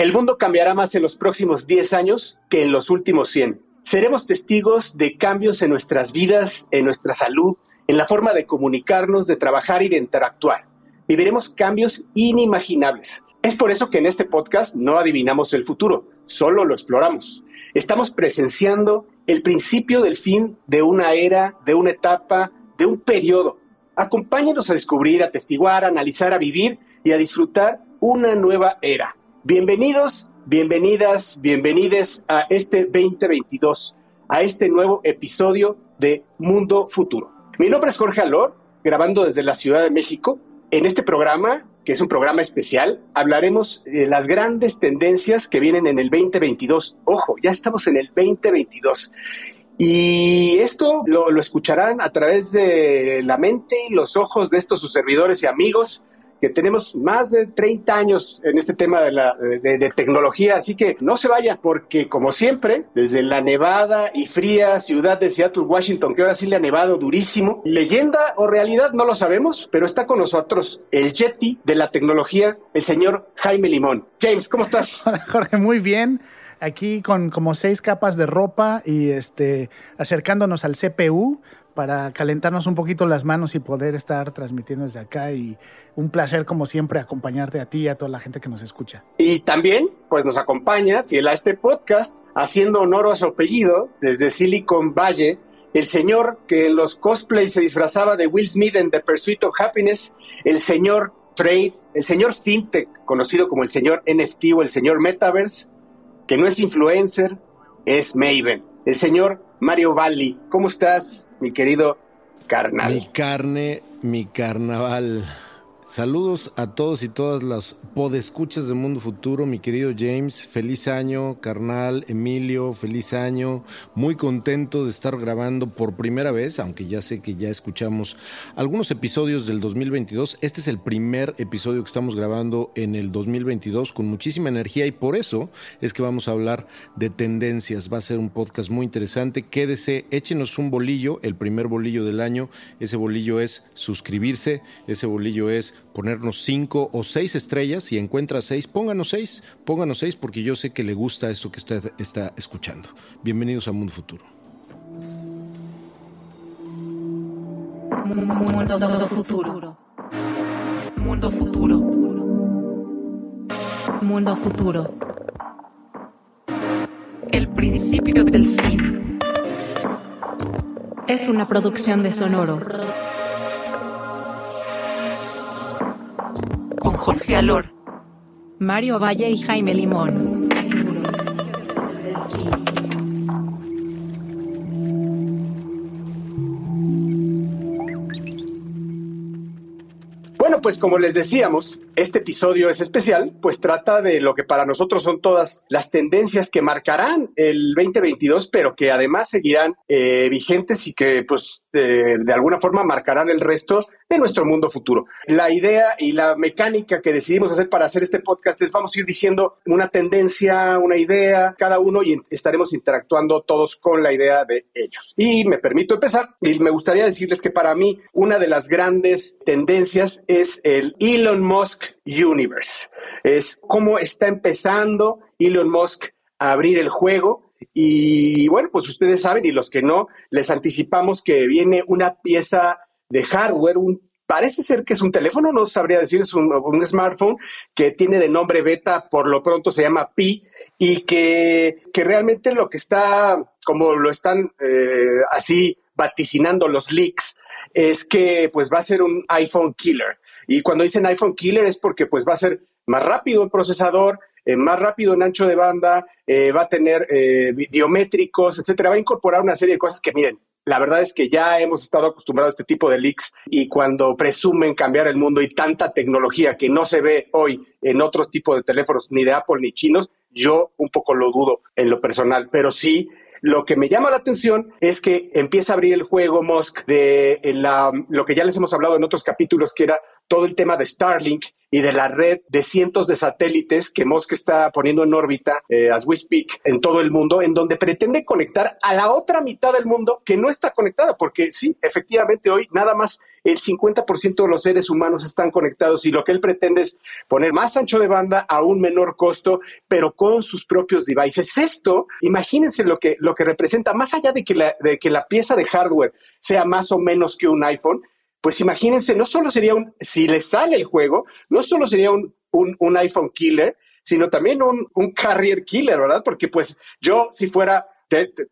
El mundo cambiará más en los próximos 10 años que en los últimos 100. Seremos testigos de cambios en nuestras vidas, en nuestra salud, en la forma de comunicarnos, de trabajar y de interactuar. Viviremos cambios inimaginables. Es por eso que en este podcast no adivinamos el futuro, solo lo exploramos. Estamos presenciando el principio del fin de una era, de una etapa, de un periodo. Acompáñenos a descubrir, a testiguar, a analizar, a vivir y a disfrutar una nueva era. Bienvenidos, bienvenidas, bienvenides a este 2022, a este nuevo episodio de Mundo Futuro. Mi nombre es Jorge Alor, grabando desde la Ciudad de México. En este programa, que es un programa especial, hablaremos de las grandes tendencias que vienen en el 2022. Ojo, ya estamos en el 2022. Y esto lo, lo, escucharán a través de la mente y los ojos de estos sus servidores y amigos que tenemos más de 30 años en este tema de, la, de, tecnología, así que no se vaya, porque como siempre, desde la nevada y fría ciudad de Seattle, Washington, que ahora sí le ha nevado durísimo, leyenda o realidad no lo sabemos, pero está con nosotros el Yeti de la tecnología, el señor Jaime Limón. James, ¿cómo estás? Jorge, muy bien aquí con como seis capas de ropa y este acercándonos al CPU para calentarnos un poquito las manos y poder estar transmitiendo desde acá y un placer como siempre acompañarte a ti y a toda la gente que nos escucha. Y también pues nos acompaña, fiel a este podcast, haciendo honor a su apellido desde Silicon Valley, el señor que en los cosplays se disfrazaba de Will Smith en The Pursuit of Happiness, el señor Trade, el señor FinTech, conocido como el señor NFT o el señor Metaverse, que no es influencer, es Maven, el señor Mario Valli. ¿Cómo estás, mi querido carnal? Mi carne, mi carnaval. Saludos a todos y todas las podescuchas de Mundo Futuro, mi querido James, feliz año, carnal, Emilio, feliz año, muy contento de estar grabando por primera vez, aunque ya sé que ya escuchamos algunos episodios del 2022, este es el primer episodio que estamos grabando en el 2022 con muchísima energía y por eso es que vamos a hablar de tendencias, va a ser un podcast muy interesante, quédese, échenos un bolillo, el primer bolillo del año, ese bolillo es suscribirse, ese bolillo es ponernos cinco o seis estrellas. Si encuentra seis, pónganos seis, pónganos seis porque yo sé que le gusta esto que usted está escuchando. Bienvenidos a Mundo Futuro. Mundo futuro. Mundo futuro. Mundo futuro. El principio del fin. Es una producción de Sonoro. Jorge Alor, Mario Valle y Jaime Limón. Bueno, pues como les decíamos, este episodio es especial, pues trata de lo que para nosotros son todas las tendencias que marcarán el 2022, pero que además seguirán eh, vigentes y que pues eh, de alguna forma marcarán el resto de nuestro mundo futuro. La idea y la mecánica que decidimos hacer para hacer este podcast es vamos a ir diciendo una tendencia, una idea, cada uno y estaremos interactuando todos con la idea de ellos. Y me permito empezar y me gustaría decirles que para mí una de las grandes tendencias es el Elon Musk Universe. Es cómo está empezando Elon Musk a abrir el juego. Y bueno, pues ustedes saben, y los que no, les anticipamos que viene una pieza de hardware, un, parece ser que es un teléfono, no sabría decir, es un, smartphone que tiene de nombre beta, por lo pronto se llama Pi, y que, que realmente lo que está, como lo están eh, así vaticinando los leaks, es que pues va a ser un iPhone killer. Y cuando dicen iPhone killer es porque pues va a ser más rápido el procesador, eh, más rápido en ancho de banda, eh, va a tener eh, biométricos, etcétera. Va a incorporar una serie de cosas que miren. La verdad es que ya hemos estado acostumbrados a este tipo de leaks y cuando presumen cambiar el mundo y tanta tecnología que no se ve hoy en otros tipos de teléfonos, ni de Apple ni chinos, yo un poco lo dudo en lo personal, pero sí lo que me llama la atención es que empieza a abrir el juego Musk de la, lo que ya les hemos hablado en otros capítulos, que era todo el tema de Starlink y de la red de cientos de satélites que Musk está poniendo en órbita, eh, as we speak, en todo el mundo, en donde pretende conectar a la otra mitad del mundo que no está conectada, porque sí, efectivamente hoy nada más el 50% de los seres humanos están conectados y lo que él pretende es poner más ancho de banda a un menor costo, pero con sus propios devices. Esto, imagínense lo que, lo que representa, más allá de que, la, de que la pieza de hardware sea más o menos que un iPhone, pues imagínense, no solo sería un, si le sale el juego, no solo sería un, un, iPhone killer, sino también un, un, carrier killer, ¿verdad? Porque pues yo, si fuera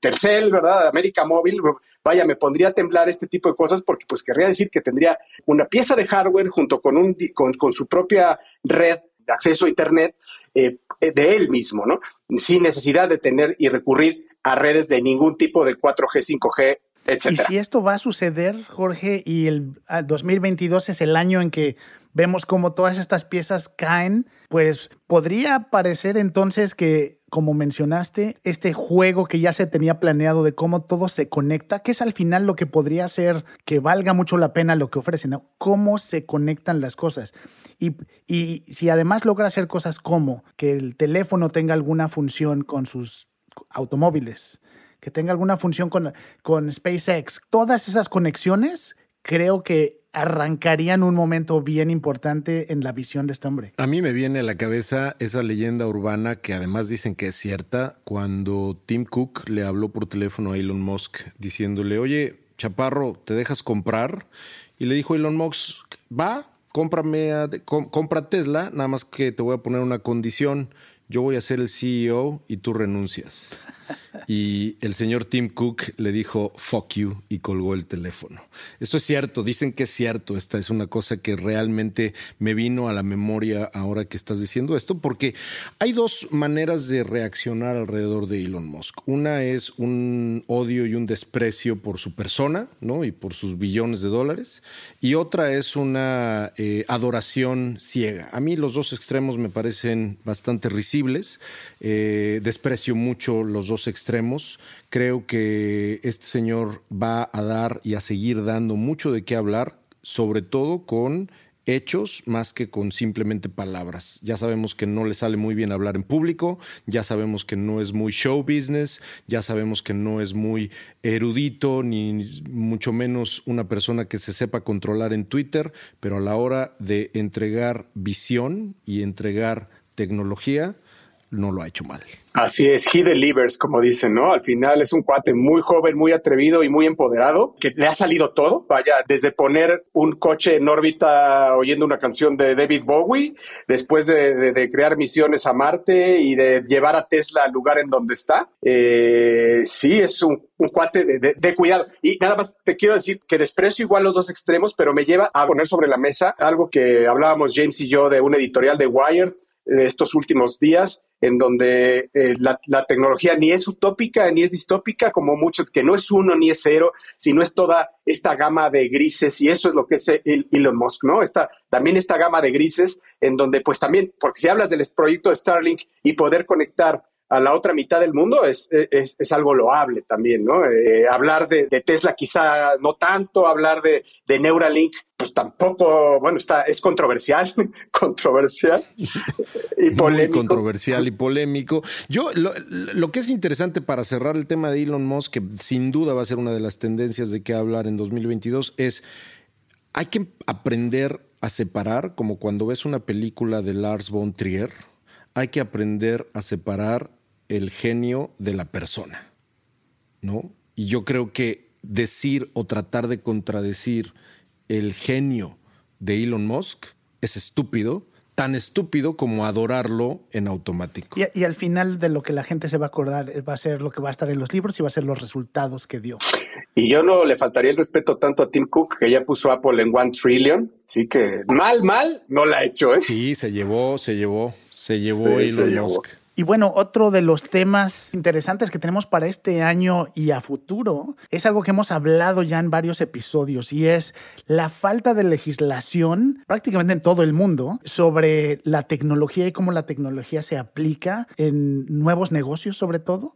Tercel, ¿verdad? América Móvil, vaya, me pondría a temblar este tipo de cosas porque pues querría decir que tendría una pieza de hardware junto con, un, con, con su propia red de acceso a Internet eh, de él mismo, ¿no? Sin necesidad de tener y recurrir a redes de ningún tipo de 4G, 5G, y si esto va a suceder, Jorge, y el 2022 es el año en que vemos cómo todas estas piezas caen, pues podría parecer entonces que, como mencionaste, este juego que ya se tenía planeado de cómo todo se conecta, que es al final lo que podría hacer que valga mucho la pena lo que ofrecen, ¿no? cómo se conectan las cosas. Y, y si además logra hacer cosas como que el teléfono tenga alguna función con sus automóviles, que tenga alguna función con, con SpaceX, todas esas conexiones creo que arrancarían un momento bien importante en la visión de este hombre. A mí me viene a la cabeza esa leyenda urbana que además dicen que es cierta, cuando Tim Cook le habló por teléfono a Elon Musk diciéndole, oye, Chaparro, ¿te dejas comprar? Y le dijo Elon Musk, va, cómprame, compra Tesla, nada más que te voy a poner una condición, yo voy a ser el CEO y tú renuncias. Y el señor Tim Cook le dijo, fuck you, y colgó el teléfono. Esto es cierto, dicen que es cierto. Esta es una cosa que realmente me vino a la memoria ahora que estás diciendo esto, porque hay dos maneras de reaccionar alrededor de Elon Musk. Una es un odio y un desprecio por su persona, ¿no? Y por sus billones de dólares. Y otra es una eh, adoración ciega. A mí los dos extremos me parecen bastante risibles. Eh, desprecio mucho los dos extremos. Creo que este señor va a dar y a seguir dando mucho de qué hablar, sobre todo con hechos más que con simplemente palabras. Ya sabemos que no le sale muy bien hablar en público, ya sabemos que no es muy show business, ya sabemos que no es muy erudito, ni mucho menos una persona que se sepa controlar en Twitter, pero a la hora de entregar visión y entregar tecnología, no lo ha hecho mal. Así es, he delivers, como dicen, ¿no? Al final es un cuate muy joven, muy atrevido y muy empoderado, que le ha salido todo, vaya, desde poner un coche en órbita oyendo una canción de David Bowie, después de, crear misiones a Marte y de llevar a Tesla al lugar en donde está. Eh, sí, es un, cuate de, de, cuidado. Y nada más te quiero decir que desprecio igual los dos extremos, pero me lleva a poner sobre la mesa algo que hablábamos James y yo de un editorial de Wired estos últimos días, en donde eh, la, tecnología ni es utópica ni es distópica, como mucho, que no es uno ni es cero, sino es toda esta gama de grises, y eso es lo que es Elon Musk, ¿no? Esta, también esta gama de grises, en donde, pues también, porque si hablas del proyecto de Starlink y poder conectar a la otra mitad del mundo es, es, algo loable también, ¿no? Eh, hablar de, Tesla quizá no tanto, hablar de, de, Neuralink, pues tampoco, bueno, está, es controversial, controversial y polémico. Muy controversial y polémico. Yo, lo, lo, que es interesante para cerrar el tema de Elon Musk, que sin duda va a ser una de las tendencias de qué hablar en 2022, es hay que aprender a separar, como cuando ves una película de Lars von Trier, hay que aprender a separar el genio de la persona, ¿no? Y yo creo que decir o tratar de contradecir el genio de Elon Musk es estúpido, tan estúpido como adorarlo en automático. Y, al final de lo que la gente se va a acordar va a ser lo que va a estar en los libros y va a ser los resultados que dio. Y yo no le faltaría el respeto tanto a Tim Cook, que ya puso Apple en One Trillion, sí que mal, mal, no la ha hecho, ¿eh? Sí, se llevó, se llevó, se llevó Elon Musk. Y bueno, otro de los temas interesantes que tenemos para este año y a futuro es algo que hemos hablado ya en varios episodios y es la falta de legislación prácticamente en todo el mundo sobre la tecnología y cómo la tecnología se aplica en nuevos negocios sobre todo.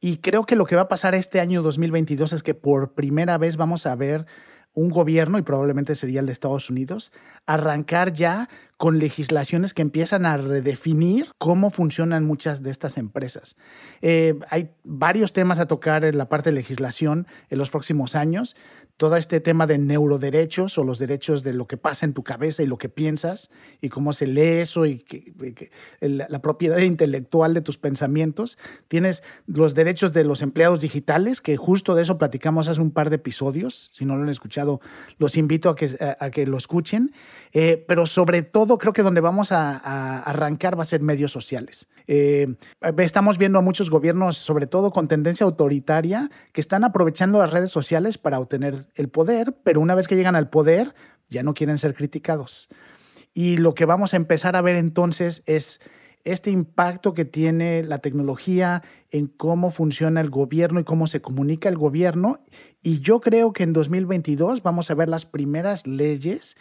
Y creo que lo que va a pasar este año 2022 es que por primera vez vamos a ver un gobierno, y probablemente sería el de Estados Unidos, arrancar ya con legislaciones que empiezan a redefinir cómo funcionan muchas de estas empresas. Eh, hay varios temas a tocar en la parte de legislación en los próximos años todo este tema de neuroderechos o los derechos de lo que pasa en tu cabeza y lo que piensas y cómo se lee eso y que, la propiedad intelectual de tus pensamientos. Tienes los derechos de los empleados digitales, que justo de eso platicamos hace un par de episodios. Si no lo han escuchado, los invito a que, a, que lo escuchen. Eh, pero sobre todo, creo que donde vamos a, arrancar va a ser medios sociales. Eh, estamos viendo a muchos gobiernos, sobre todo con tendencia autoritaria, que están aprovechando las redes sociales para obtener el poder, pero una vez que llegan al poder ya no quieren ser criticados. Y lo que vamos a empezar a ver entonces es este impacto que tiene la tecnología en cómo funciona el gobierno y cómo se comunica el gobierno. Y yo creo que en 2022 vamos a ver las primeras leyes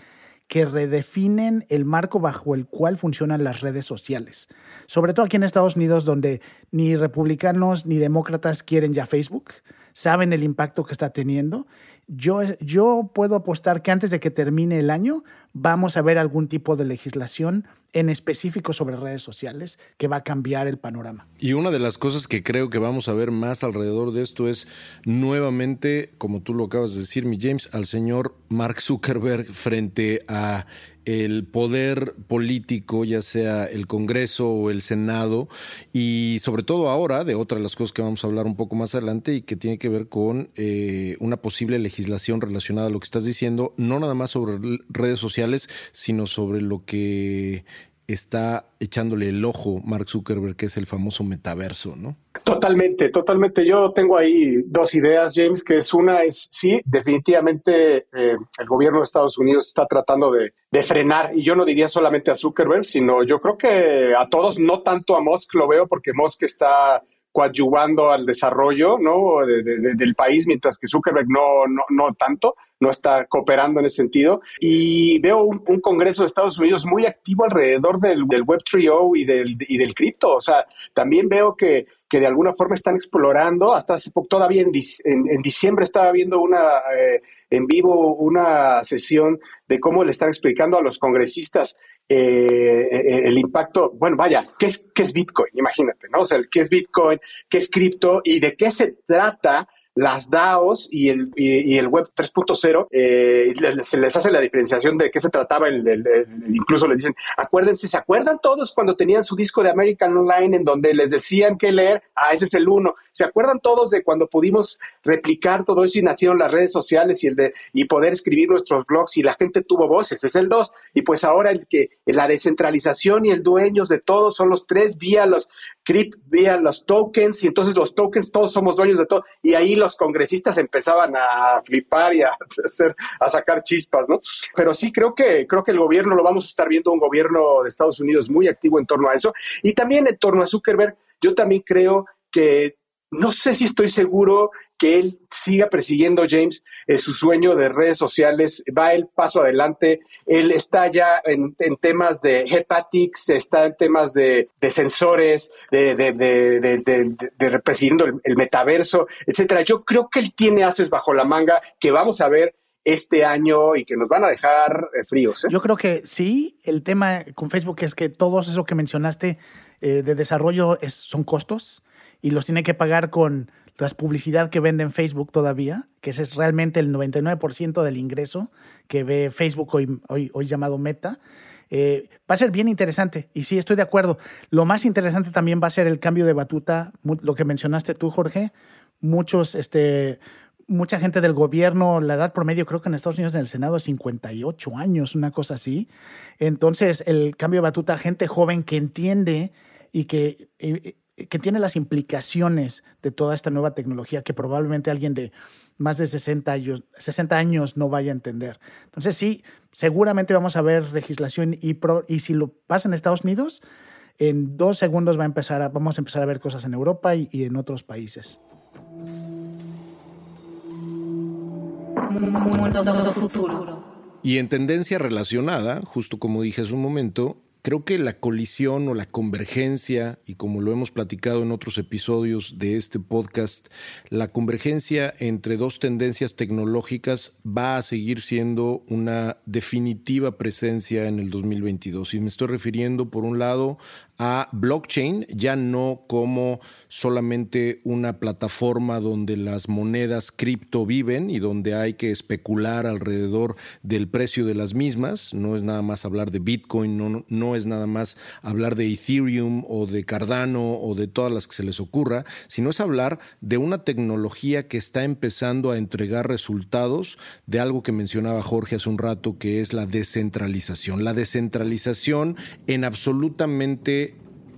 que redefinen el marco bajo el cual funcionan las redes sociales. Sobre todo aquí en Estados Unidos, donde ni republicanos ni demócratas quieren ya Facebook, saben el impacto que está teniendo yo, yo puedo apostar que antes de que termine el año vamos a ver algún tipo de legislación en específico sobre redes sociales que va a cambiar el panorama. Y una de las cosas que creo que vamos a ver más alrededor de esto es nuevamente, como tú lo acabas de decir, mi James, al señor Mark Zuckerberg frente a el poder político, ya sea el Congreso o el Senado, y sobre todo ahora, de otra de las cosas que vamos a hablar un poco más adelante y que tiene que ver con eh, una posible legislación relacionada a lo que estás diciendo, no nada más sobre redes sociales, sino sobre lo que está echándole el ojo Mark Zuckerberg, que es el famoso metaverso, ¿no? Totalmente, totalmente. Yo tengo ahí dos ideas, James, que es una, es sí, definitivamente eh, el gobierno de Estados Unidos está tratando de, de, frenar, y yo no diría solamente a Zuckerberg, sino yo creo que a todos, no tanto a Musk lo veo, porque Musk está coadyuvando al desarrollo ¿no? del país, mientras que Zuckerberg no, no, no, tanto, no está cooperando en ese sentido. Y veo un, Congreso de Estados Unidos muy activo alrededor del, del Web3O y del, y del cripto. O sea, también veo que, que de alguna forma están explorando, hasta hace poco, todavía en, en, diciembre estaba viendo una, eh, en vivo una sesión de cómo le están explicando a los congresistas eh, eh, el impacto, bueno, vaya, ¿qué es, ¿qué es Bitcoin? Imagínate, ¿no? O sea, ¿qué es Bitcoin? ¿Qué es cripto? ¿Y de qué se trata? Las DAOs y el, y, el Web 3.0 eh, se les hace la diferenciación de qué se trataba, el, incluso les dicen, acuérdense, ¿se acuerdan todos cuando tenían su disco de American Online en donde les decían qué leer? Ah, ese es el uno. ¿Se acuerdan todos de cuando pudimos replicar todo eso y nacieron las redes sociales y, el de, y poder escribir nuestros blogs y la gente tuvo voces? Es el dos. Y pues ahora el que la descentralización y el dueño de todos son los tres vía los crypt, vía los tokens y entonces los tokens todos somos dueños de todo y ahí los congresistas empezaban a flipar y a hacer, a sacar chispas, ¿no? Pero sí creo que creo que el gobierno lo vamos a estar viendo un gobierno de Estados Unidos muy activo en torno a eso y también en torno a Zuckerberg. Yo también creo que no sé si estoy seguro que él siga persiguiendo, James, eh, su sueño de redes sociales, va el paso adelante, él está ya en, temas de hepatics, está en temas de, sensores, de, de, de presidiendo el, metaverso, etcétera. Yo creo que él tiene haces bajo la manga que vamos a ver este año y que nos van a dejar eh, fríos. ¿eh? Yo creo que sí, el tema con Facebook es que todo eso que mencionaste de desarrollo es, son costos y los tiene que pagar con la publicidad que vende en Facebook todavía, que ese es realmente el 99% del ingreso que ve Facebook hoy, hoy, hoy llamado Meta. Eh, va a ser bien interesante y sí, estoy de acuerdo. Lo más interesante también va a ser el cambio de batuta, lo que mencionaste tú, Jorge. Muchos, este, mucha gente del gobierno, la edad promedio creo que en Estados Unidos en el Senado es 58 años, una cosa así. Entonces, el cambio de batuta, gente joven que entiende y que que tiene las implicaciones de toda esta nueva tecnología que probablemente alguien de más de 60 años, 60 años no vaya a entender. Entonces sí, seguramente vamos a ver legislación y, y si lo pasa en Estados Unidos, en dos segundos va a empezar a, vamos a empezar a ver cosas en Europa y, y en otros países. Y en tendencia relacionada, justo como dije hace un momento, Creo que la colisión o la convergencia, y como lo hemos platicado en otros episodios de este podcast, la convergencia entre dos tendencias tecnológicas va a seguir siendo una definitiva presencia en el 2022. Y me estoy refiriendo, por un lado, a blockchain, ya no como solamente una plataforma donde las monedas cripto viven y donde hay que especular alrededor del precio de las mismas. No es nada más hablar de Bitcoin, no, no es nada más hablar de Ethereum o de Cardano o de todas las que se les ocurra, sino es hablar de una tecnología que está empezando a entregar resultados de algo que mencionaba Jorge hace un rato, que es la descentralización. La descentralización en absolutamente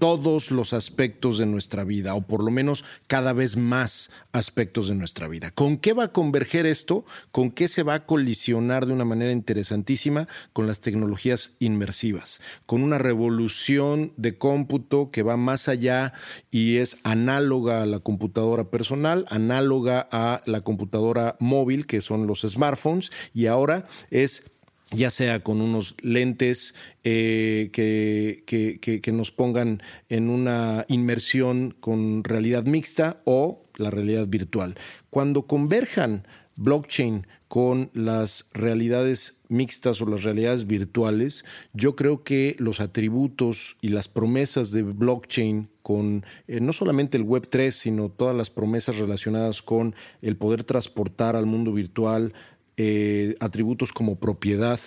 todos los aspectos de nuestra vida, o por lo menos cada vez más aspectos de nuestra vida. ¿Con qué va a converger esto? ¿Con qué se va a colisionar de una manera interesantísima? Con las tecnologías inmersivas, con una revolución de cómputo que va más allá y es análoga a la computadora personal, análoga a la computadora móvil, que son los smartphones, y ahora es ya sea con unos lentes eh, que, que, nos pongan en una inmersión con realidad mixta o la realidad virtual. Cuando converjan blockchain con las realidades mixtas o las realidades virtuales, yo creo que los atributos y las promesas de blockchain con eh, no solamente el Web 3, sino todas las promesas relacionadas con el poder transportar al mundo virtual eh, atributos como propiedad,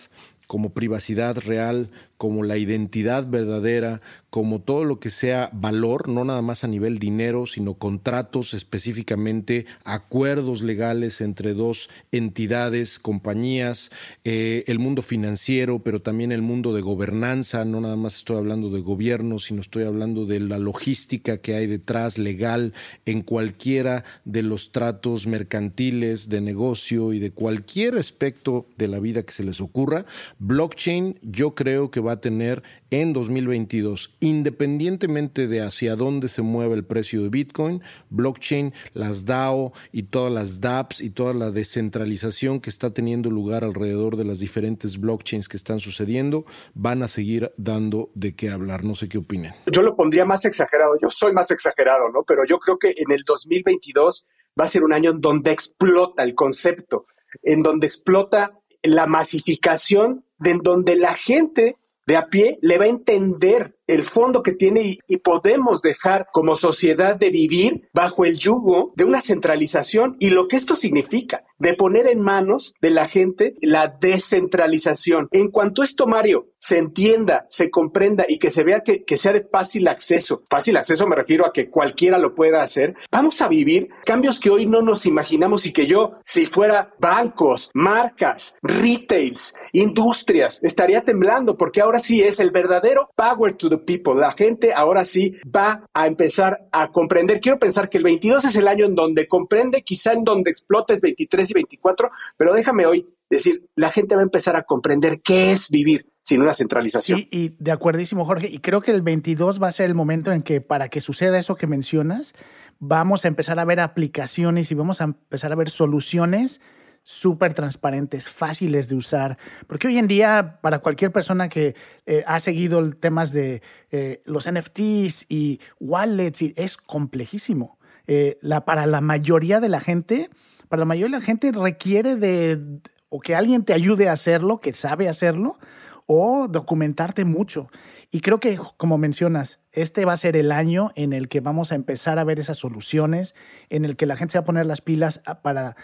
como privacidad real, como la identidad verdadera, como todo lo que sea valor, no nada más a nivel dinero, sino contratos específicamente, acuerdos legales entre dos entidades, compañías, eh, el mundo financiero, pero también el mundo de gobernanza, no nada más estoy hablando de gobierno, sino estoy hablando de la logística que hay detrás legal en cualquiera de los tratos mercantiles, de negocio y de cualquier aspecto de la vida que se les ocurra. Blockchain yo creo que va a tener en 2022, independientemente de hacia dónde se mueve el precio de Bitcoin, blockchain, las DAO y todas las dApps y toda la descentralización que está teniendo lugar alrededor de las diferentes blockchains que están sucediendo, van a seguir dando de qué hablar. No sé qué opinan. Yo lo pondría más exagerado, yo soy más exagerado, ¿no? Pero yo creo que en el 2022 va a ser un año en donde explota el concepto, en donde explota la masificación, de en donde la gente de a pie le va a entender el fondo que tiene y, podemos dejar como sociedad de vivir bajo el yugo de una centralización y lo que esto significa, de poner en manos de la gente la descentralización. En cuanto esto, Mario, se entienda, se comprenda y que se vea que, que sea de fácil acceso, fácil acceso me refiero a que cualquiera lo pueda hacer, vamos a vivir cambios que hoy no nos imaginamos y que yo, si fuera bancos, marcas, retails, industrias, estaría temblando porque ahora sí es el verdadero power to people. La gente ahora sí va a empezar a comprender. Quiero pensar que el 22 es el año en donde comprende, quizá en donde explota es 23 y 24, pero déjame hoy decir, la gente va a empezar a comprender qué es vivir sin una centralización. Sí, y de acuerdísimo, Jorge. Y creo que el 22 va a ser el momento en que para que suceda eso que mencionas, vamos a empezar a ver aplicaciones y vamos a empezar a ver soluciones súper transparentes, fáciles de usar, porque hoy en día para cualquier persona que eh, ha seguido temas de eh, los NFTs y wallets, es complejísimo. Eh, la, para la mayoría de la gente, para la mayoría de la gente requiere de o que alguien te ayude a hacerlo, que sabe hacerlo, o documentarte mucho. Y creo que, como mencionas, este va a ser el año en el que vamos a empezar a ver esas soluciones, en el que la gente se va a poner las pilas para eh,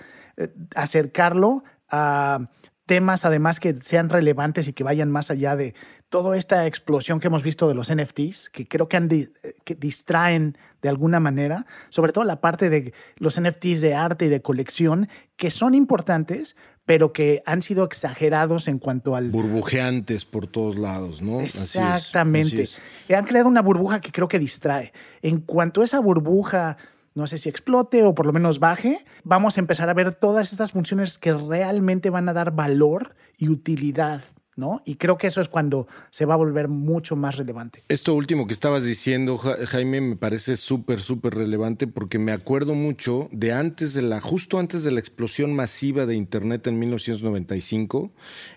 acercarlo a temas además que sean relevantes y que vayan más allá de toda esta explosión que hemos visto de los NFTs, que creo que, han que distraen de alguna manera, sobre todo la parte de los NFTs de arte y de colección, que son importantes, pero que han sido exagerados en cuanto al... Burbujeantes por todos lados, ¿no? Exactamente. Han creado una burbuja que creo que distrae. En cuanto a esa burbuja no sé si explote o por lo menos baje, vamos a empezar a ver todas estas funciones que realmente van a dar valor y utilidad. ¿No? Y creo que eso es cuando se va a volver mucho más relevante. Esto último que estabas diciendo, Jaime, me parece súper, súper relevante porque me acuerdo mucho de antes de la, justo antes de la explosión masiva de Internet en 1995,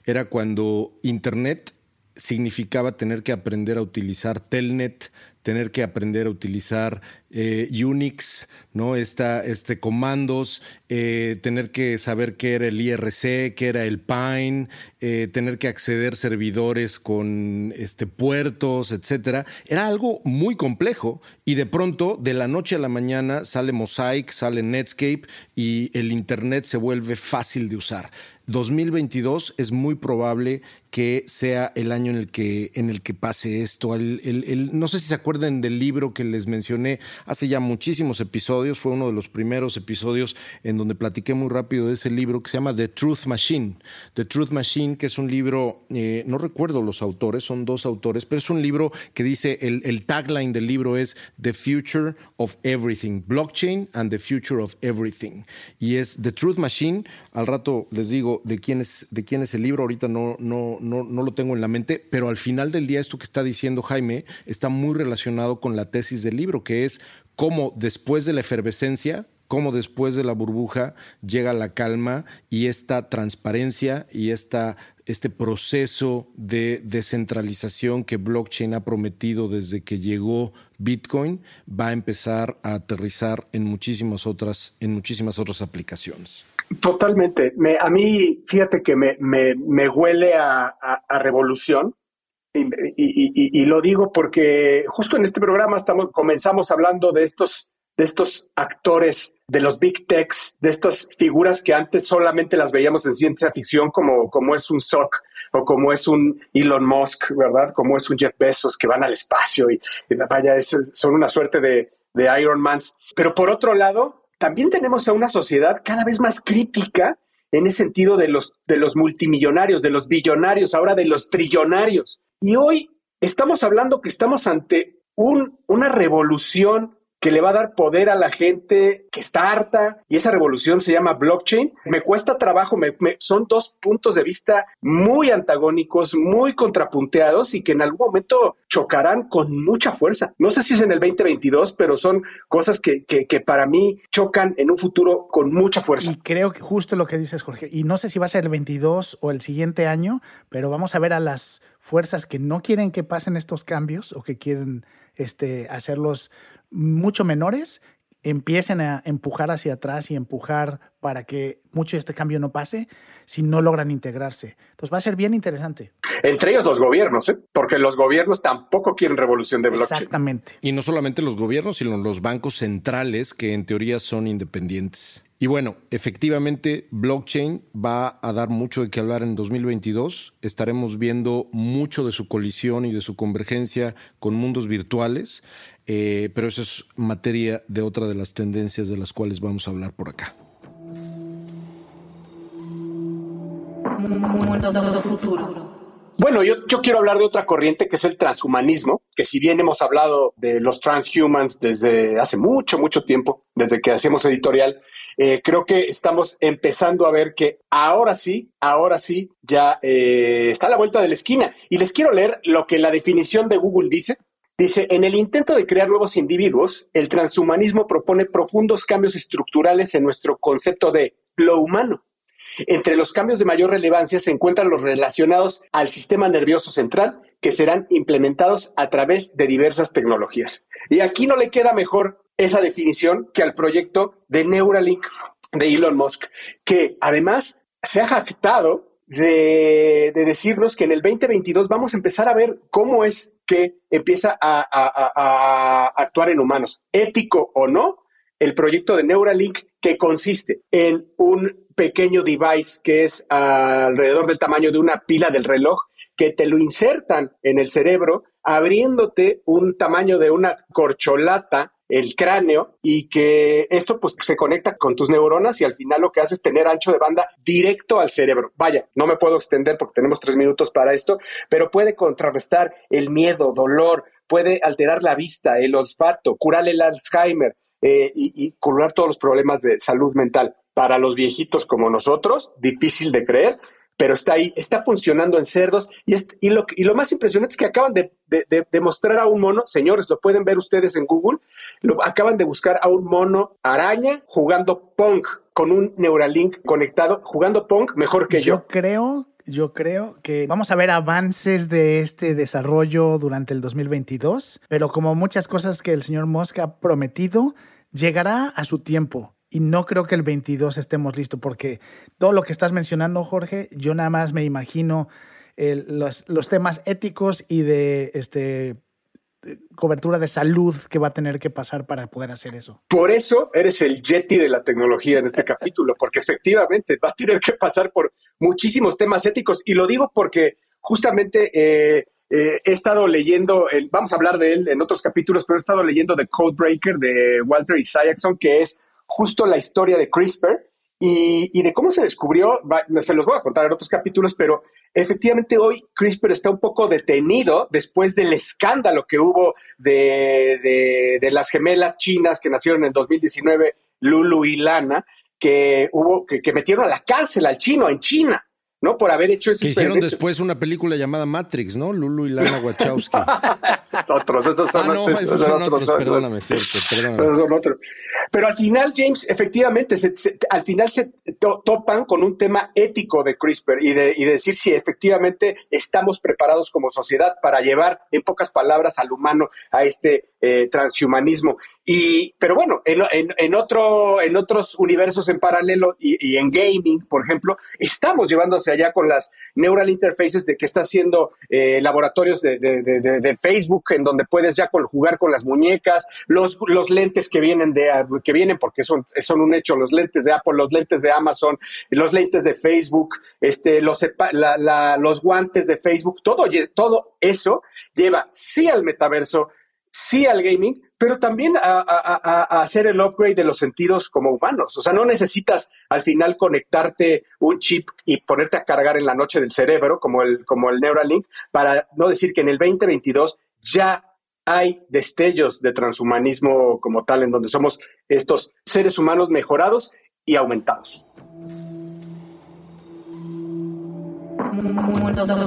era cuando Internet significaba tener que aprender a utilizar Telnet, tener que aprender a utilizar eh, Unix, ¿no? Esta, este comandos, eh, tener que saber qué era el IRC, qué era el Pine, eh, tener que acceder servidores con este, puertos, etcétera. Era algo muy complejo y de pronto, de la noche a la mañana, sale Mosaic, sale Netscape y el Internet se vuelve fácil de usar. 2022 es muy probable que sea el año en el que, en el que pase esto. no sé si se acuerdan del libro que les mencioné hace ya muchísimos episodios, fue uno de los primeros episodios en donde platiqué muy rápido de ese libro que se llama The Truth Machine. The Truth Machine, que es un libro, eh, no recuerdo los autores, son dos autores, pero es un libro que dice, el, el tagline del libro es The Future of Everything, Blockchain and the Future of Everything. Y es The Truth Machine, al rato les digo, de quién es, de quién es el libro, ahorita no, no, no, no lo tengo en la mente, pero al final del día esto que está diciendo Jaime está muy relacionado con la tesis del libro, que es cómo después de la efervescencia, cómo después de la burbuja llega la calma y esta transparencia y esta, este proceso de descentralización que blockchain ha prometido desde que llegó Bitcoin va a empezar a aterrizar en muchísimas otras, en muchísimas otras aplicaciones. Totalmente. Me, a mí, fíjate que me, me, me huele a, revolución. Y, lo digo porque justo en este programa estamos, comenzamos hablando de estos, de estos actores, de los big techs, de estas figuras que antes solamente las veíamos en ciencia ficción, como, como es un Zuck o como es un Elon Musk, ¿verdad? Como es un Jeff Bezos que van al espacio y, vaya, son una suerte de, de Iron Mans. Pero por otro lado, también tenemos a una sociedad cada vez más crítica en ese sentido de los, de los multimillonarios, de los billonarios, ahora de los trillonarios. Y hoy estamos hablando que estamos ante un, una revolución que le va a dar poder a la gente que está harta y esa revolución se llama blockchain. Me cuesta trabajo, me, son dos puntos de vista muy antagónicos, muy contrapunteados y que en algún momento chocarán con mucha fuerza. No sé si es en el 2022, pero son cosas que, que, para mí chocan en un futuro con mucha fuerza. Y creo que justo lo que dices, Jorge, y no sé si va a ser el 22 o el siguiente año, pero vamos a ver a las fuerzas que no quieren que pasen estos cambios o que quieren este, hacerlos mucho menores empiecen a empujar hacia atrás y empujar para que mucho de este cambio no pase si no logran integrarse. Entonces va a ser bien interesante. Entre ellos los gobiernos, ¿eh? porque los gobiernos tampoco quieren revolución de blockchain. Exactamente. Y no solamente los gobiernos, sino los bancos centrales que en teoría son independientes. Y bueno, efectivamente, blockchain va a dar mucho de qué hablar en 2022. Estaremos viendo mucho de su colisión y de su convergencia con mundos virtuales. Eh, pero eso es materia de otra de las tendencias de las cuales vamos a hablar por acá. Bueno, yo, yo, quiero hablar de otra corriente que es el transhumanismo, que si bien hemos hablado de los transhumans desde hace mucho, mucho tiempo, desde que hacemos editorial, eh, creo que estamos empezando a ver que ahora sí, ahora sí, ya eh, está a la vuelta de la esquina. Y les quiero leer lo que la definición de Google dice Dice, en el intento de crear nuevos individuos, el transhumanismo propone profundos cambios estructurales en nuestro concepto de lo humano. Entre los cambios de mayor relevancia se encuentran los relacionados al sistema nervioso central, que serán implementados a través de diversas tecnologías. Y aquí no le queda mejor esa definición que al proyecto de Neuralink de Elon Musk, que además se ha jactado de, decirnos que en el 2022 vamos a empezar a ver cómo es que empieza a, actuar en humanos, ético o no, el proyecto de Neuralink que consiste en un pequeño device que es alrededor del tamaño de una pila del reloj que te lo insertan en el cerebro abriéndote un tamaño de una corcholata el cráneo y que esto pues se conecta con tus neuronas y al final lo que hace es tener ancho de banda directo al cerebro. Vaya, no me puedo extender porque tenemos tres minutos para esto, pero puede contrarrestar el miedo, dolor, puede alterar la vista, el olfato, curar el Alzheimer eh, y, y curar todos los problemas de salud mental. Para los viejitos como nosotros, difícil de creer, pero está ahí, está funcionando en cerdos. Y, y, lo, y lo más impresionante es que acaban de, de, mostrar a un mono, señores, lo pueden ver ustedes en Google, lo, acaban de buscar a un mono araña jugando Pong con un Neuralink conectado, jugando Pong mejor que yo. Yo creo yo creo que vamos a ver avances de este desarrollo durante el 2022, pero como muchas cosas que el señor Musk ha prometido, llegará a su tiempo. Y no creo que el 22 estemos listos, porque todo lo que estás mencionando, Jorge, yo nada más me imagino los, los, temas éticos y de este, cobertura de salud que va a tener que pasar para poder hacer eso. Por eso eres el Yeti de la tecnología en este capítulo, porque efectivamente va a tener que pasar por muchísimos temas éticos. Y lo digo porque justamente eh, eh, he estado leyendo, vamos a hablar de él en otros capítulos, pero he estado leyendo The Codebreaker de Walter Isaacson, que es justo la historia de CRISPR y, de cómo se descubrió, se los voy a contar en otros capítulos, pero efectivamente hoy CRISPR está un poco detenido después del escándalo que hubo de, las gemelas chinas que nacieron en 2019, Lulu y Lana, que hubo, que metieron a la cárcel al chino en China. ¿No? Por haber hecho ese que hicieron después una película llamada Matrix, ¿no? Lulu y Lana Wachowski. esos otros, esos son, ah, no, esos, son, otros, perdóname, cierto, perdóname. Son otros. Pero al final, James, efectivamente, al final se topan con un tema ético de CRISPR y de, y de decir si efectivamente estamos preparados como sociedad para llevar, en pocas palabras, al humano a este eh, transhumanismo. Y, pero bueno, en, en, otro, en otros universos en paralelo y, en gaming, por ejemplo, estamos llevándose allá con las neural interfaces de que está haciendo eh, laboratorios de, de, Facebook en donde puedes ya jugar con las muñecas, los, los lentes que vienen de que vienen porque son, son un hecho, los lentes de Apple, los lentes de Amazon, los lentes de Facebook, este, los, los guantes de Facebook, todo, todo eso lleva sí al metaverso, sí al gaming, pero también a, hacer el upgrade de los sentidos como humanos. O sea, no necesitas al final conectarte un chip y ponerte a cargar en la noche del cerebro, como el, como el Neuralink, para no decir que en el 2022 ya hay destellos de transhumanismo como tal, en donde somos estos seres humanos mejorados y aumentados.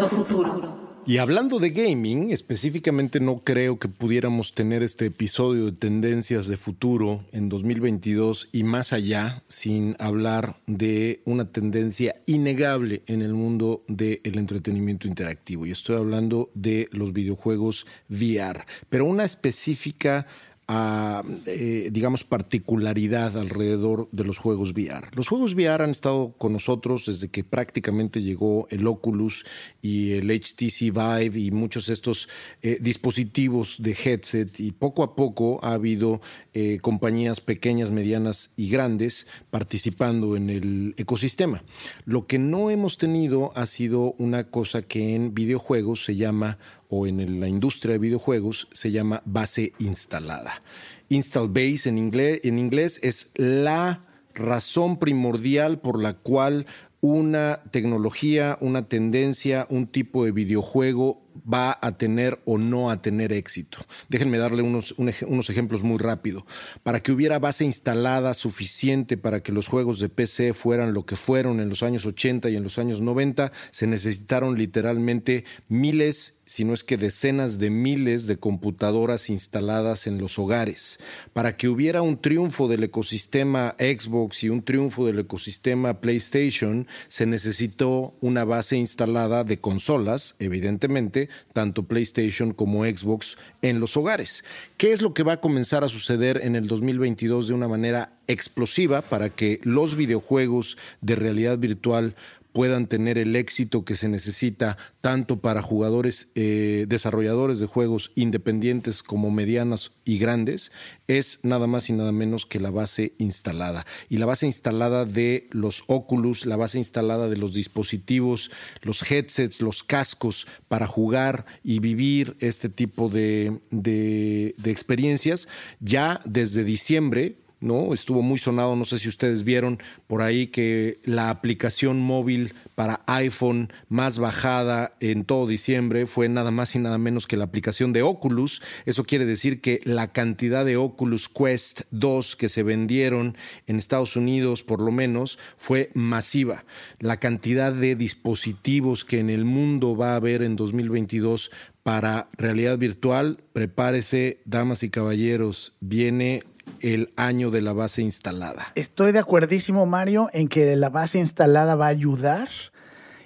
futuro. Y hablando de gaming, específicamente no creo que pudiéramos tener este episodio de tendencias de futuro en 2022 y más allá sin hablar de una tendencia innegable en el mundo del entretenimiento interactivo. Y estoy hablando de los videojuegos VR, pero una específica a, eh, digamos, particularidad alrededor de los juegos VR. Los juegos VR han estado con nosotros desde que prácticamente llegó el Oculus y el HTC Vive y muchos de estos eh, dispositivos de headset y poco a poco ha habido eh, compañías pequeñas, medianas y grandes participando en el ecosistema. Lo que no hemos tenido ha sido una cosa que en videojuegos se llama o en la industria de videojuegos se llama base instalada. Install base en inglés, en inglés es la razón primordial por la cual una tecnología, una tendencia, un tipo de videojuego va a tener o no a tener éxito. Déjenme darle unos, unos ejemplos muy rápido. Para que hubiera base instalada suficiente para que los juegos de PC fueran lo que fueron en los años 80 y en los años 90, se necesitaron literalmente miles si no es que decenas de miles de computadoras instaladas en los hogares. Para que hubiera un triunfo del ecosistema Xbox y un triunfo del ecosistema PlayStation, se necesitó una base instalada de consolas, evidentemente, tanto PlayStation como Xbox en los hogares. ¿Qué es lo que va a comenzar a suceder en el 2022 de una manera explosiva para que los videojuegos de realidad virtual puedan tener el éxito que se necesita tanto para jugadores, eh, desarrolladores de juegos independientes como medianos y grandes, es nada más y nada menos que la base instalada. Y la base instalada de los Oculus, la base instalada de los dispositivos, los headsets, los cascos para jugar y vivir este tipo de, de experiencias, ya desde diciembre ¿no? Estuvo muy sonado, no sé si ustedes vieron por ahí que la aplicación móvil para iPhone más bajada en todo diciembre fue nada más y nada menos que la aplicación de Oculus. Eso quiere decir que la cantidad de Oculus Quest 2 que se vendieron en Estados Unidos, por lo menos, fue masiva. La cantidad de dispositivos que en el mundo va a haber en 2022 para realidad virtual, prepárese, damas y caballeros, viene el año de la base instalada. Estoy de acuerdísimo, Mario, en que la base instalada va a ayudar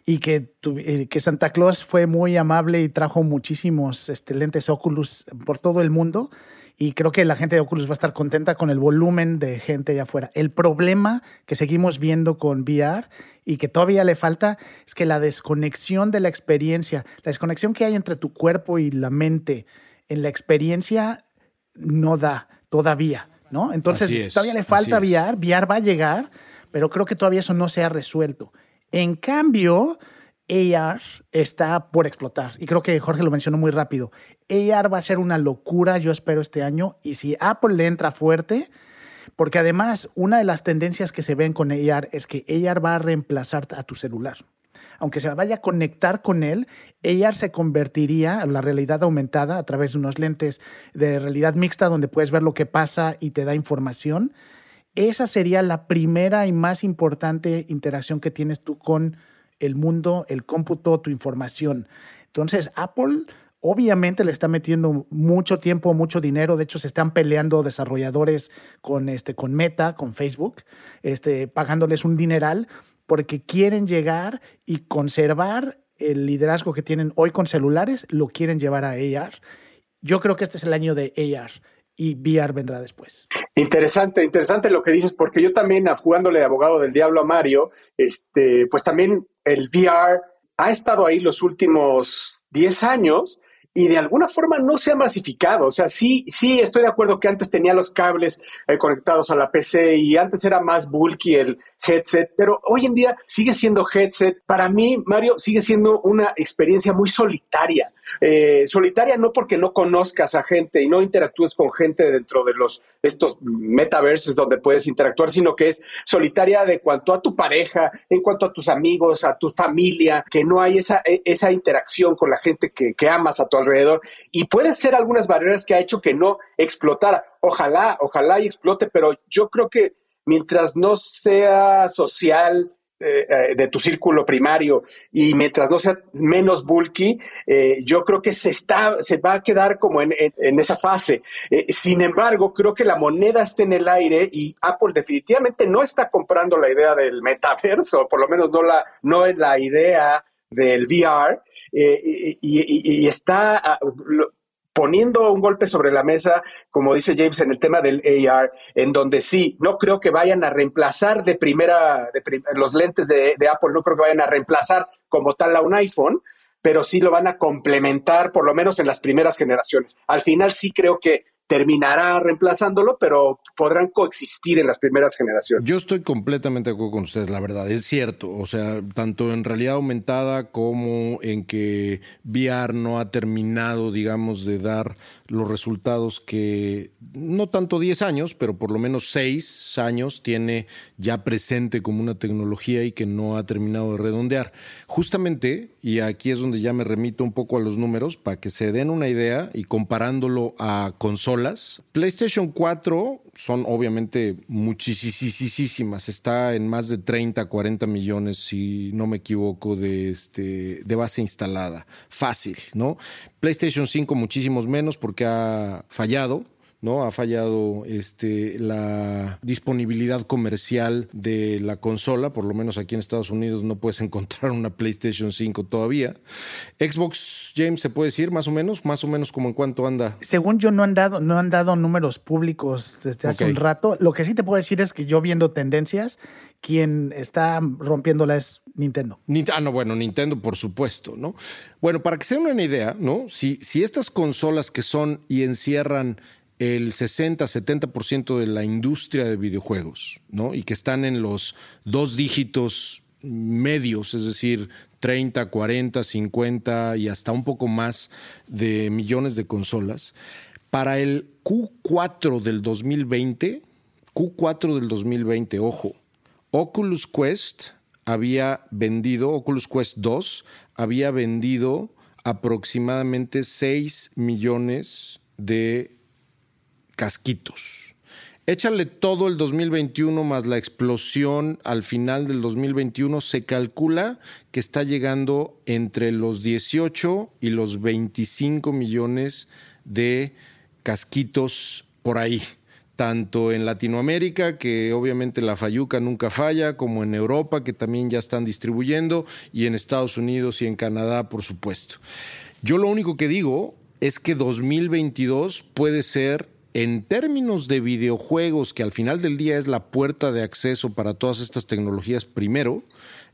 y que, eh, que Santa Claus fue muy amable y trajo muchísimos este, lentes Oculus por todo el mundo. Y creo que la gente de Oculus va a estar contenta con el volumen de gente allá afuera. El problema que seguimos viendo con VR y que todavía le falta es que la desconexión de la experiencia, la desconexión que hay entre tu cuerpo y la mente en la experiencia no da todavía, ¿no? Entonces todavía le falta VR, VR va a llegar, pero creo que todavía eso no se ha resuelto. En cambio, AR está por explotar. Y creo que Jorge lo mencionó muy rápido. AR va a ser una locura, yo espero, este año. Y si Apple le entra fuerte, porque además una de las tendencias que se ven con AR es que AR va a reemplazar a tu celular. Aunque se vaya a conectar con él, AR se convertiría en la realidad aumentada a través de unos lentes de realidad mixta donde puedes ver lo que pasa y te da información. Esa sería la primera y más importante interacción que tienes tú con el mundo, el cómputo, tu información. Entonces, Apple obviamente le está metiendo mucho tiempo, mucho dinero. De hecho, se están peleando desarrolladores con, este, con Meta, con Facebook, este, pagándoles un dineral porque quieren llegar y conservar el liderazgo que tienen hoy con celulares, lo quieren llevar a AR. Yo creo que este es el año de AR y VR vendrá después. Interesante, interesante lo que dices, porque yo también, jugándole de abogado del diablo a Mario, este, pues también el VR ha estado ahí los últimos 10 años y de alguna forma no se ha masificado. O sea, sí, sí, estoy de acuerdo que antes tenía los cables eh, conectados a la PC y antes era más bulky el headset, pero hoy en día sigue siendo headset. Para mí, Mario, sigue siendo una experiencia muy solitaria. Eh, solitaria no porque no conozcas a gente y no interactúes con gente dentro de los estos metaverses donde puedes interactuar, sino que es solitaria de cuanto a tu pareja, en cuanto a tus amigos, a tu familia, que no hay esa, e, esa interacción con la gente que, que amas a tu alrededor. Y pueden ser algunas barreras que ha hecho que no explotara. Ojalá, ojalá y explote, pero yo creo que mientras no sea social, eh, eh, de tu círculo primario y mientras no sea menos bulky, eh, yo creo que se, está, se va a quedar como en, esa fase. sin embargo, creo que la moneda está en el aire y Apple definitivamente no está comprando la idea del metaverso, por lo menos no, la, no es la idea del VR y, está ah, poniendo un golpe sobre la mesa, como dice James, en el tema del AR, en donde sí, no creo que vayan a reemplazar de primera, de los lentes de, de, Apple, no creo que vayan a reemplazar como tal a un iPhone, pero sí lo van a complementar, por lo menos en las primeras generaciones. Al final sí creo que terminará reemplazándolo, pero podrán coexistir en las primeras generaciones. Yo estoy completamente de acuerdo con ustedes, la verdad, es cierto, o sea, tanto en realidad aumentada como en que VR no ha terminado, digamos, de dar los resultados que no tanto 10 años, pero por lo menos 6 años tiene ya presente como una tecnología y que no ha terminado de redondear. Justamente, y aquí es donde ya me remito un poco a los números para que se den una idea y comparándolo a consolas, PlayStation 4 son obviamente muchísimas, está en más de 30, 40 millones, si no me equivoco, de, este, de base instalada. Fácil, ¿no? PlayStation 5 muchísimos menos porque ha fallado. ¿No? Ha fallado este, la disponibilidad comercial de la consola, por lo menos aquí en Estados Unidos no puedes encontrar una PlayStation 5 todavía. Xbox, James, ¿se puede decir más o menos? Más o menos como en cuánto anda. Según yo no han dado, no han dado números públicos desde hace un rato. Lo que sí te puedo decir es que yo viendo tendencias, quien está rompiéndola es Nintendo. Ah, no, bueno, Nintendo, por supuesto, ¿no? Bueno, para que se den una idea, ¿no? Si, si estas consolas que son y encierran el 60-70% de la industria de videojuegos, ¿no? Y que están en los dos dígitos medios, es decir, 30, 40, 50 y hasta un poco más de millones de consolas. Para el Q4 del 2020, Q4 del 2020, ojo, Oculus Quest había vendido, Oculus Quest 2 había vendido aproximadamente 6 millones de casquitos. Échale todo el 2021 más la explosión al final del 2021, se calcula que está llegando entre los 18 y los 25 millones de casquitos por ahí tanto en Latinoamérica, que obviamente la Fayuca nunca falla, como en Europa, que también ya están distribuyendo, y en Estados Unidos y en Canadá, por supuesto. Yo lo único que digo es que 2022 puede ser en términos de videojuegos, que al final del día es la puerta de acceso para todas estas tecnologías primero,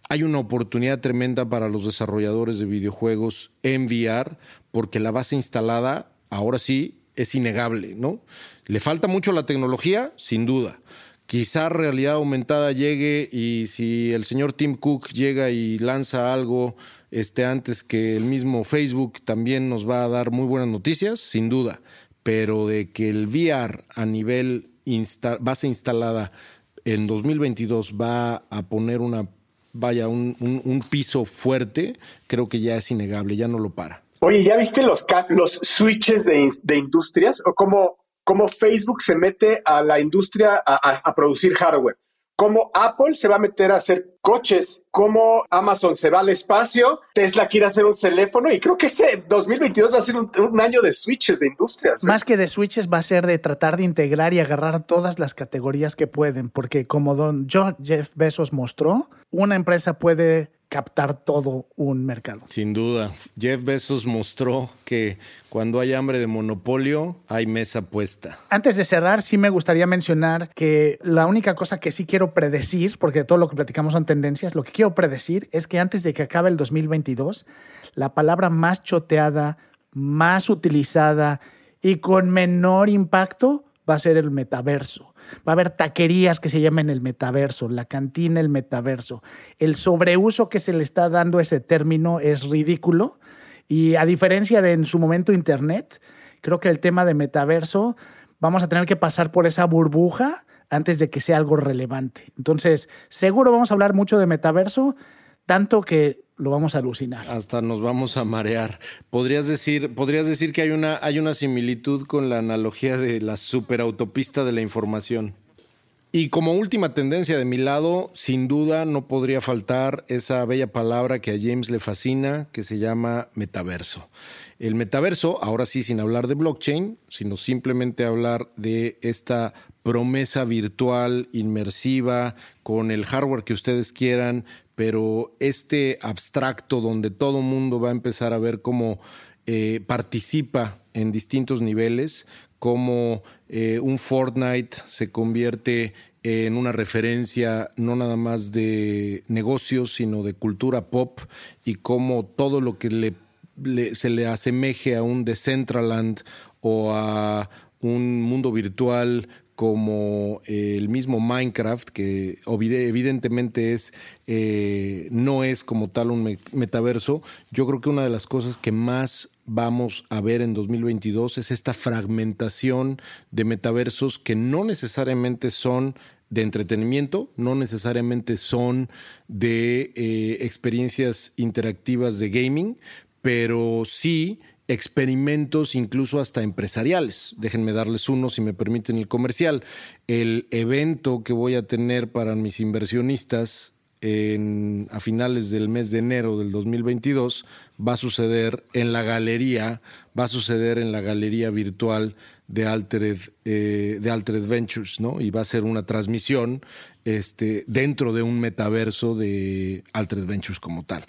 hay una oportunidad tremenda para los desarrolladores de videojuegos en VR, porque la base instalada, ahora sí, es innegable, ¿no? Le falta mucho la tecnología, sin duda. Quizá realidad aumentada llegue y si el señor Tim Cook llega y lanza algo este, antes que el mismo Facebook, también nos va a dar muy buenas noticias, sin duda pero de que el VR a nivel base instalada en 2022 va a poner una vaya un, piso fuerte, creo que ya es innegable, ya no lo para. Oye, ¿ya viste los, los switches de, industrias o cómo, cómo, Facebook se mete a la industria a producir hardware? Cómo Apple se va a meter a hacer coches, cómo Amazon se va al espacio, Tesla quiere hacer un teléfono y creo que ese 2022 va a ser un, año de switches de industrias. ¿eh? Más que de switches va a ser de tratar de integrar y agarrar todas las categorías que pueden, porque como don Jeff Bezos mostró, una empresa puede captar todo un mercado. Sin duda. Jeff Bezos mostró que cuando hay hambre de monopolio, hay mesa puesta. Antes de cerrar, sí me gustaría mencionar que la única cosa que sí quiero predecir, porque todo lo que platicamos son tendencias, lo que quiero predecir es que antes de que acabe el 2022, la palabra más choteada, más utilizada y con menor impacto va a ser el metaverso. Va a haber taquerías que se llamen el metaverso, la cantina el metaverso. El sobreuso que se le está dando a ese término es ridículo. Y a diferencia de en su momento Internet, creo que el tema de metaverso vamos a tener que pasar por esa burbuja antes de que sea algo relevante. Entonces, seguro vamos a hablar mucho de metaverso, tanto que lo vamos a alucinar. Hasta nos vamos a marear. Podrías decir, podrías decir que hay una, hay una similitud con la analogía de la superautopista de la información. Y como última tendencia de mi lado, sin duda no podría faltar esa bella palabra que a James le fascina, que se llama metaverso. El metaverso, ahora sí sin hablar de blockchain, sino simplemente hablar de esta promesa virtual, inmersiva, con el hardware que ustedes quieran, pero este abstracto donde todo mundo va a empezar a ver cómo eh, participa en distintos niveles, cómo eh, un Fortnite se convierte en una referencia no nada más de negocios, sino de cultura pop y cómo todo lo que se le asemeje a un Decentraland o a un mundo virtual como eh, el mismo Minecraft, que evidentemente es, eh, no es como tal un metaverso, yo creo que una de las cosas que más vamos a ver en 2022 es esta fragmentación de metaversos que no necesariamente son de entretenimiento, no necesariamente son de eh, experiencias interactivas de gaming, pero sí experimentos incluso hasta empresariales. Déjenme darles uno, si me permiten el comercial. El evento que voy a tener para mis inversionistas en, a finales del mes de enero del 2022 va a suceder en la galería, va a suceder en la galería virtual de Altered, eh, de Altered Ventures, ¿no? Y va a ser una transmisión este, dentro de un metaverso de Altered Ventures como tal.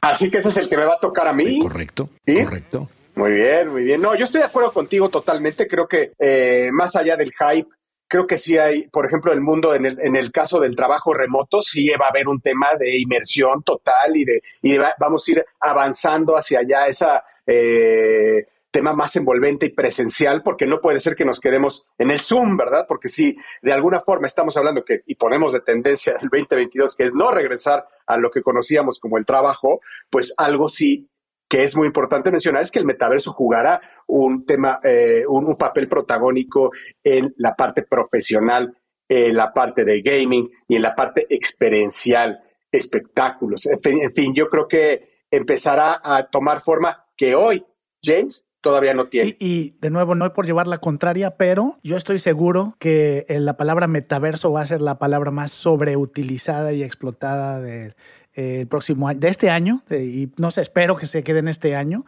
Así que ese es el que me va a tocar a mí. Correcto, correcto. Muy bien, muy bien. No, yo estoy de acuerdo contigo totalmente. Creo que eh, más allá del hype, creo que sí hay, por ejemplo, el mundo, en el, en el caso del trabajo remoto, sí va a haber un tema de inmersión total y de, y vamos a ir avanzando hacia allá esa eh, tema más envolvente y presencial, porque no puede ser que nos quedemos en el Zoom, ¿verdad? Porque si de alguna forma estamos hablando que, y ponemos de tendencia del 2022, que es no regresar a lo que conocíamos como el trabajo, pues algo sí que es muy importante mencionar es que el metaverso jugará un tema, eh, un, papel protagónico en la parte profesional, en la parte de gaming y en la parte experiencial, espectáculos. En fin, yo creo que empezará a tomar forma que hoy, James, todavía no tiene. y de nuevo, no es por llevar la contraria, pero yo estoy seguro que la palabra metaverso va a ser la palabra más sobreutilizada y explotada de el próximo año, de este año, eh, y no sé, espero que se quede en este año.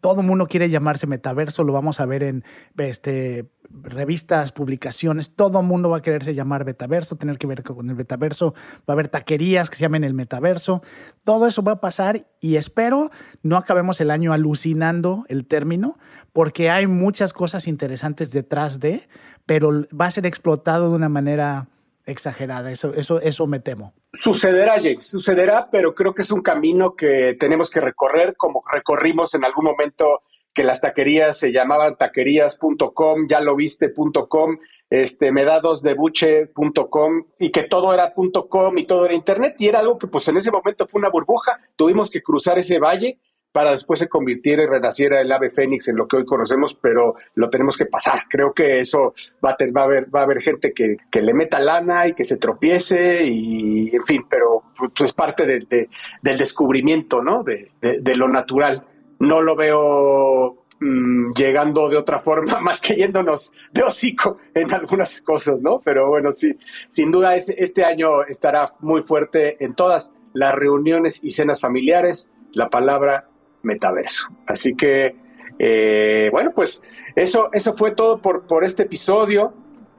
Todo el mundo quiere llamarse metaverso, lo vamos a ver en este, revistas, publicaciones, todo el mundo va a quererse llamar metaverso, tener que ver con el metaverso, va a haber taquerías que se llamen el metaverso, todo eso va a pasar y espero no acabemos el año alucinando el término, porque hay muchas cosas interesantes detrás de, pero va a ser explotado de una manera exagerada, eso, eso, eso me temo. Sucederá, James, sucederá, pero creo que es un camino que tenemos que recorrer como recorrimos en algún momento que las taquerías se llamaban taquerías.com, ya lo viste.com, este, medadosdebuche.com y que todo era .com y todo era internet y era algo que pues en ese momento fue una burbuja, tuvimos que cruzar ese valle para después se convirtiera y renaciera el ave fénix en lo que hoy conocemos, pero lo tenemos que pasar. Creo que eso va a, va a, haber, va a haber gente que, que, le meta lana y que se tropiece y, en fin, pero pues, es parte de, del descubrimiento, ¿no? De, de lo natural no lo veo mm, llegando de otra forma más que yéndonos de hocico en algunas cosas, ¿no? Pero bueno, sí, sin duda este año estará muy fuerte en todas las reuniones y cenas familiares la palabra metaverso. Así que, eh, bueno, pues eso, eso fue todo por, por este episodio.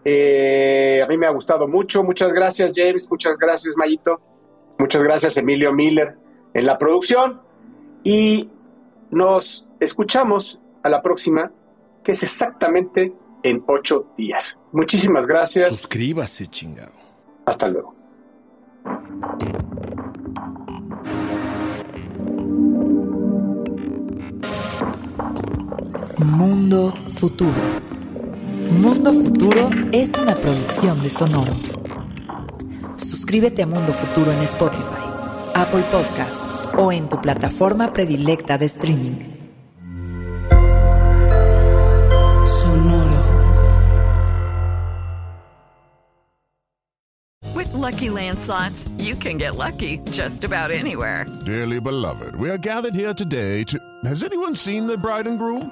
Eh, a mí me ha gustado mucho. Muchas gracias, James. Muchas gracias, Mayito. Muchas gracias, Emilio Miller, en la producción. Y nos escuchamos a la próxima, que es exactamente en ocho días. Muchísimas gracias. Suscríbase, chingado. Hasta luego. Mundo Futuro. Mundo Futuro es una producción de Sonoro. Suscríbete a Mundo Futuro en Spotify, Apple Podcasts o en tu plataforma predilecta de streaming. Sonoro. With lucky landslots, you can get lucky just about anywhere. Dearly beloved, we are gathered here today to. Has anyone seen the bride and groom?